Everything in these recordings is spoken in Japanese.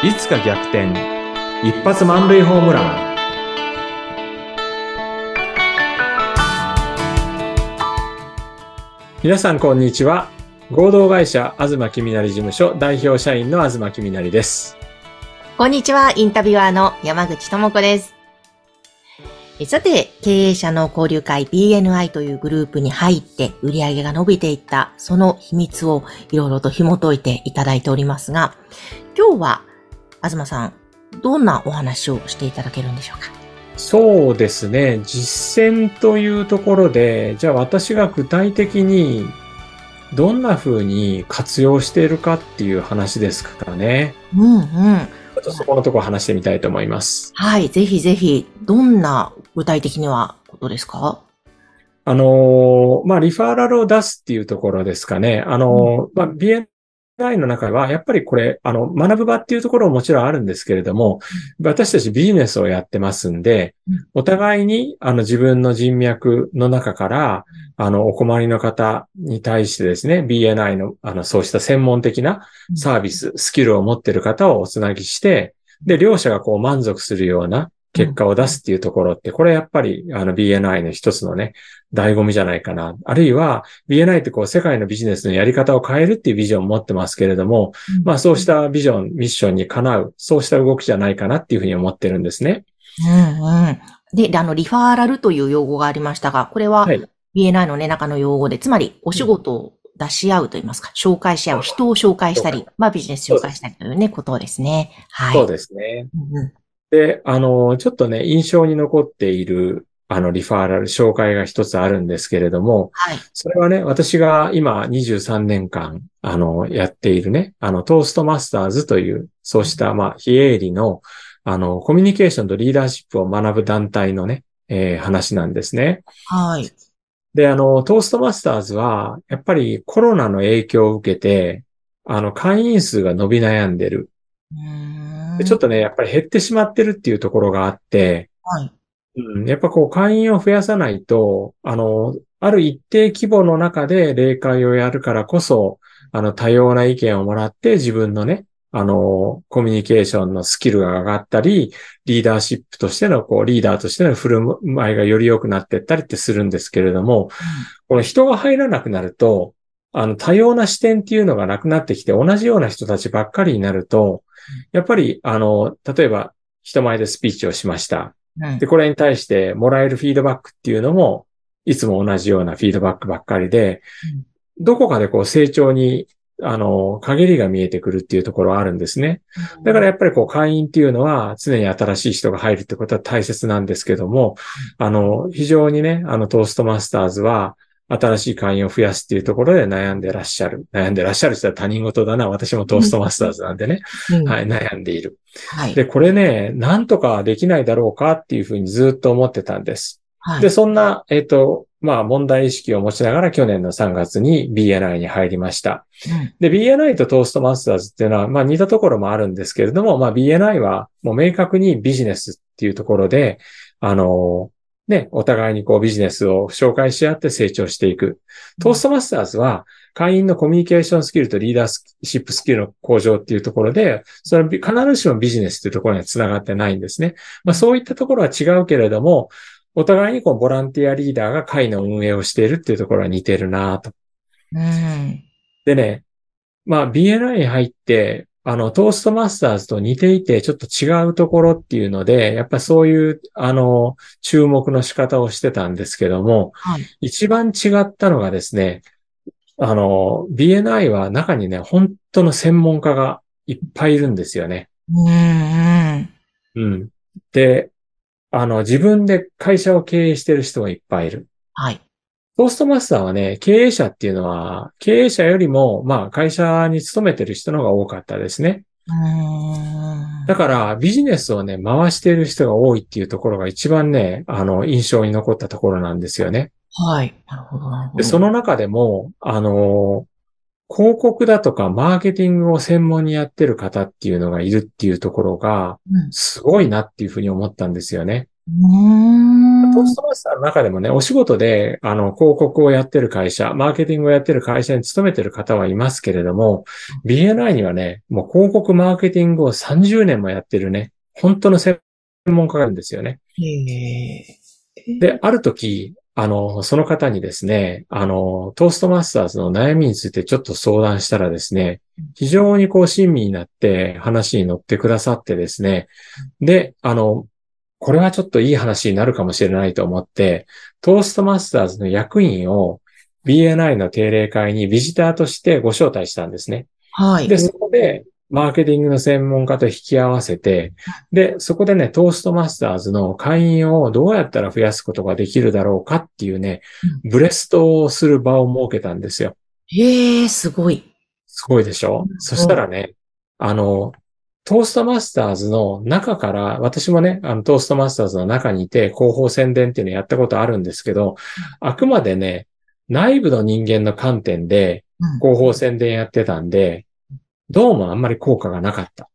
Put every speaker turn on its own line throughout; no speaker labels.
いつか逆転。一発満塁ホームラン。皆さんこんにちは。合同会社東きみなり事務所代表社員の東きみなりです。
こんにちは、インタビュアーの山口智子です。さて、経営者の交流会 BNI というグループに入って売り上げが伸びていったその秘密をいろいろと紐解いていただいておりますが、今日は東さん、どんなお話をしていただけるんでしょうか？
そうですね。実践というところで、じゃあ私が具体的にどんな風に活用しているかっていう話ですかね。
うんうん。
ちょっとそこのところ話してみたいと思います。
はい、ぜひぜひ、どんな具体的にはことですか？
あのーまあ、リファーラルを出すっていうところですかね。あのーまあ、BNI の中は、やっぱりこれ、あの、学ぶ場っていうところももちろんあるんですけれども、私たちビジネスをやってますんで
うん、
お互いに、あの、自分の人脈の中から、あの、お困りの方に対してですね、BNI の、あの、そうした専門的なサービス、スキルを持っている方をおつなぎして、で、両者がこう満足するような結果を出すっていうところって、これやっぱり、あの BNI の一つのね、醍醐味じゃないかな。あるいは、BNI ってこう、世界のビジネスのやり方を変えるっていうビジョンを持ってますけれども、まあそうしたビジョン、ミッションにかなう、そうした動きじゃないかなっていうふうに思ってるんですね。
うんうん。で、であの、リファーラルという用語がありましたが、これは
はい
BNI のね、中の用語で、つまりお仕事を出し合うと言いますか、紹介し合う、人を紹介したり、まあビジネス紹介したりというね、ことですね。はい。
そうですね。
うんうん
で、あの、ちょっとね、印象に残っている、あの、リファーラル、紹介が一つあるんですけれども、
はい。
それはね、私が今23年間、あの、やっているね、あの、トーストマスターズという、そうした、まあ、非営利の、あの、コミュニケーションとリーダーシップを学ぶ団体のね、えー話なんですね。
はい。
で、あの、トーストマスターズは、やっぱりコロナの影響を受けて、あの、会員数が伸び悩んでる。
うーん
でちょっとね、やっぱり減ってしまってるっていうところがあって、
はい。
うん、やっぱこう会員を増やさないと、あの、ある一定規模の中で例会をやるからこそ、あの、多様な意見をもらって自分のね、あの、コミュニケーションのスキルが上がったり、リーダーシップとしての、こう、リーダーとしての振る舞いがより良くなっていったりってするんですけれども、この人が入らなくなると、あの、多様な視点っていうのがなくなってきて、同じような人たちばっかりになると、やっぱり、あの、例えば、人前でスピーチをしました。
うん。
で、これに対してもらえるフィードバックっていうのも、いつも同じようなフィードバックばっかりで、どこかでこう成長に、あの、陰りが見えてくるっていうところはあるんですね。だからやっぱりこう会員っていうのは常に新しい人が入るってことは大切なんですけども、あの、非常にね、あのトーストマスターズは新しい会員を増やすっていうところで悩んでらっしゃる。悩んでらっしゃるって言ったら他人事だな。私もトーストマスターズなんでね。
うん
はい、悩んでいる。
はい。
で、これね、なんとかできないだろうかっていうふうにずっと思ってたんです。
はい。
で、そんな、えっ、と、まあ問題意識を持ちながら去年の3月に BNI に入りました。
うん
で、BNI とトーストマスターズっていうのは、まあ似たところもあるんですけれども、まあ BNI はもう明確にビジネスっていうところで、あの、ね、お互いにこうビジネスを紹介し合って成長していく。トーストマスターズは会員のコミュニケーションスキルとリーダーシップスキルの向上っていうところで、それは必ずしもビジネスっていうところには繋がってないんですね。まあそういったところは違うけれども、お互いにこうボランティアリーダーが会の運営をしているっていうところは似てるなと
うん。
でね、まあ BNI に入って、あの、トーストマスターズと似ていて、ちょっと違うところっていうので、やっぱそういう、あの、注目の仕方をしてたんですけども、
はい。
一番違ったのがですね、あの、BNI は中にね、本当の専門家がいっぱいいるんですよね。
うんうん。
うん。で、あの、自分で会社を経営してる人がいっぱいいる。
はい。
トーストマスターはね、経営者っていうのは、経営者よりも、まあ、会社に勤めてる人の方が多かったですね。
うーん。
だから、ビジネスをね、回している人が多いっていうところが一番ね、あの、印象に残ったところなんですよね。
はい。なるほど、なるほど。
で、その中でも、あの、広告だとかマーケティングを専門にやってる方っていうのがいるっていうところが、
うん、
すごいなっていうふうに思ったんですよね。
うーん。
ポストマスターの中でもね、お仕事で、あの、広告をやってる会社、マーケティングをやってる会社に勤めてる方はいますけれども、BNI にはね、もう広告マーケティングを30年もやってるね、本当の専門家がいるんですよね。で、ある時、あの、その方にですね、あの、トーストマスターズの悩みについてちょっと相談したらですね、非常にこう親身になって話に乗ってくださってですね、で、あの、これはちょっといい話になるかもしれないと思って、トーストマスターズの役員を BNI の定例会にビジターとしてご招待したんですね。
はい。
で、そこで、マーケティングの専門家と引き合わせて、で、そこでね、トーストマスターズの会員をどうやったら増やすことができるだろうかっていうね、ブレストをする場を設けたんですよ。
へえ、すごい。
すごいでしょ、うん、そしたらね、あの、トーストマスターズの中から、私もね、あの、トーストマスターズの中にいて、広報宣伝っていうのやったことあるんですけど、あくまでね、内部の人間の観点で、広報宣伝やってたんで、どうもあんまり効果がなかった。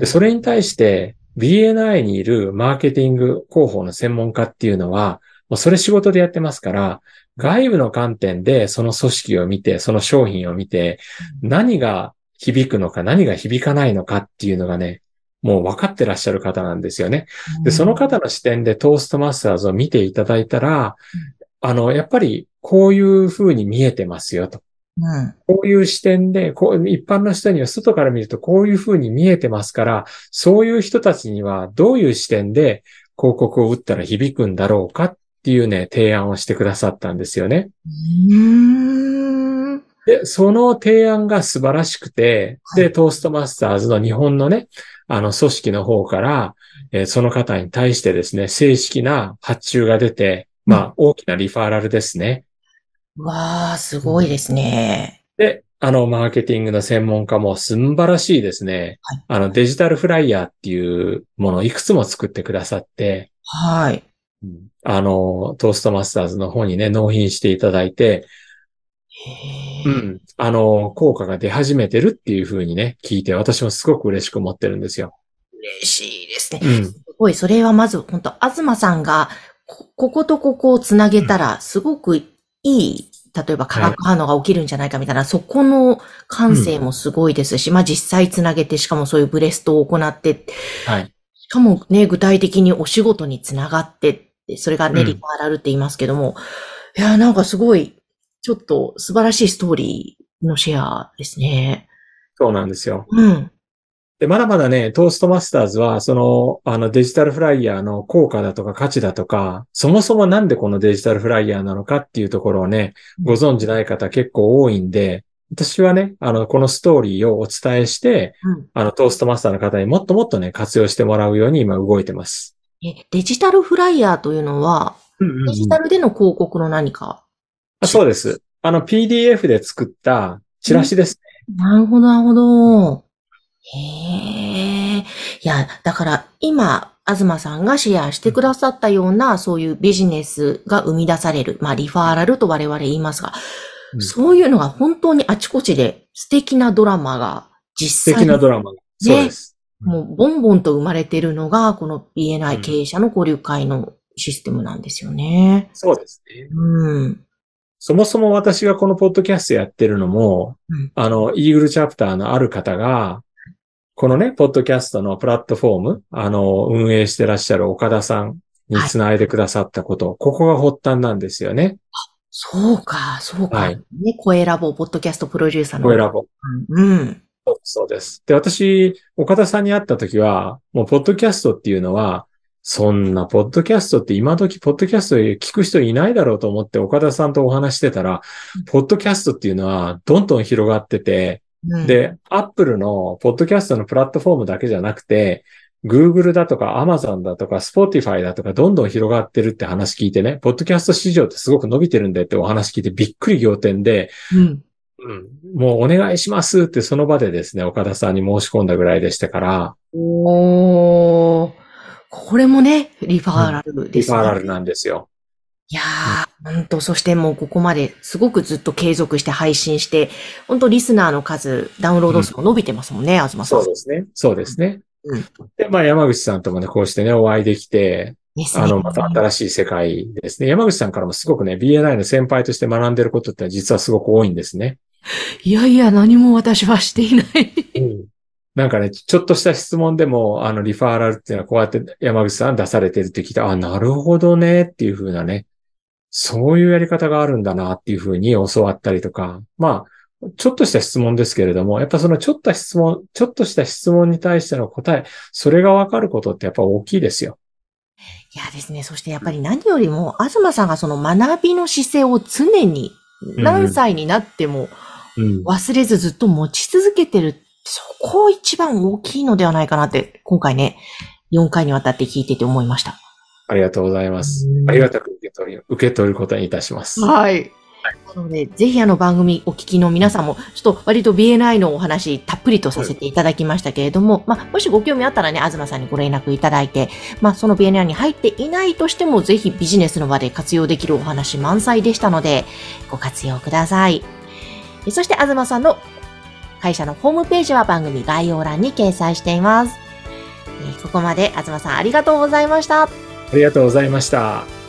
でそれに対して BNI にいるマーケティング広報の専門家っていうのは、もうそれ仕事でやってますから、外部の観点でその組織を見て、その商品を見て、何が響くのか何が響かないのかっていうのがね、もう分かってらっしゃる方なんですよね。で、その方の視点でトーストマスターズを見ていただいたら、あの、やっぱりこういう風に見えてますよと。うん、こういう視点で、こう、一般の人には外から見るとこういう風に見えてますから、そういう人たちにはどういう視点で広告を打ったら響くんだろうかっていうね、提案をしてくださったんですよね。で、その提案が素晴らしくて、で、トーストマスターズの日本のね、あの組織の方から、えー、その方に対してですね、正式な発注が出て、まあ、大きなリファーラルですね。
わあ、すごいですね。
で、あの、マーケティングの専門家も素晴らしいですね。はい、あの、デジタルフライヤーっていうものをいくつも作ってくださって、
はい。
あの、トーストマスターズの方にね、納品していただいて、うん。あの、効果が出始めてるっていうふうにね、聞いて、私もすごく嬉しく思ってるんですよ。
嬉しいですね。うん。すごい、それはまず、本当東さんがこ、こことここをつなげたら、すごくいい、例えば化学反応が起きるんじゃないかみたいな、はい、そこの感性もすごいですし、うん、まあ実際つなげて、しかもそういうブレストを行って、はい。しかもね、具体的にお仕事につながって、それがね、リファーラルって言いますけども、いや、なんかすごい、ちょっと素晴らしいストーリーのシェアですね。
そうなんですよ。
うん。
で、まだまだね、トーストマスターズは、その、あのデジタルフライヤーの効果だとか価値だとか、そもそもなんでこのデジタルフライヤーなのかっていうところをね、ご存知ない方結構多いんで、私はね、あの、このストーリーをお伝えして、うん、あの、トーストマスターの方にもっともっとね、活用してもらうように今動いてます。
え、デジタルフライヤーというのは、うんうんうん、デジタルでの広告の何か
あそうです。あの、PDF で作ったチラシです
ね。なるほど、なるほど。へえ。いや、だから今、東さんがシェアしてくださったような、そういうビジネスが生み出される、まあ、リファーラルと我々言いますが、うん、そういうのが本当にあちこちで素敵なドラマが実
際に。素敵なドラマが。そうです。
もう、ボンボンと生まれているのが、この BNI 経営者の交流会のシステムなんですよね。
そうですね。
うん。
そもそも私がこのポッドキャストやってるのも、うん、あの、イーグルチャプターのある方が、このね、ポッドキャストのプラットフォーム、あの、運営してらっしゃる岡田さんにつないでくださったこと、はい、ここが発端なんですよね。
そうか、そうか。はい。ね、声ラボ、ポッドキャストプロデューサーの。
声ラボ。
うん。
そうです。で、私、岡田さんに会った時は、もう、ポッドキャストっていうのは、そんな、ポッドキャストって今時、ポッドキャスト聞く人いないだろうと思って、岡田さんとお話してたら、ポッドキャストっていうのは、どんどん広がってて、で、アップルのポッドキャストのプラットフォームだけじゃなくて、Google だとか Amazon だとか Spotify だとかどんどん広がってるって話聞いてね、ポッドキャスト市場ってすごく伸びてるんでってお話聞いてびっくり仰天で、うん、うん、もうお願いしますってその場でですね、岡田さんに申し込んだぐらいでしたから。
おー、これもね、リファーラルですね、うん、リ
ファーラルなんですよ。
いやー、本当そしてもうここまですごくずっと継続して配信して、本当リスナーの数、ダウンロード数も伸びてますもんね、うん、東さん。
そうですね。そうですね。うん。で、まあ山口さんともね、こうしてね、お会いできて。あの、また新しい世界ですね。山口さんからもすごくね、BNI の先輩として学んでることって実はすごく多いんですね。
いやいや、何も私はしていない。
なんかね、ちょっとした質問でも、あの、リファーラルっていうのはこうやって山口さん出されてるって聞いたあ、なるほどねっていう風なね、そういうやり方があるんだなっていう風に教わったりとか、まあ、ちょっとした質問ですけれども、やっぱそのちょっと質問、ちょっとした質問に対しての答え、それがわかることってやっぱ大きいですよ。
いやですね、そしてやっぱり何よりも、東さんがその学びの姿勢を常に何歳になっても
うん。
忘れずずっと持ち続けてる。そこ一番大きいのではないかなって、今回ね、4回にわたって聞いてて思いました。
ありがとうございます
う。ん
ありがたく受け取り、受け取ることにいたします。
はい。なので、ぜひあの番組お聞きの皆さんも、ちょっと割と BNI のお話たっぷりとさせていただきましたけれども、まあ、もしご興味あったらね、東さんにご連絡いただいて、まあ、その BNI に入っていないとしても、ぜひビジネスの場で活用できるお話満載でしたので、ご活用ください。えそして、東さんの会社のホームページは番組概要欄に掲載しています。えーここまで東さんありがとうございました。
ありがとうございました。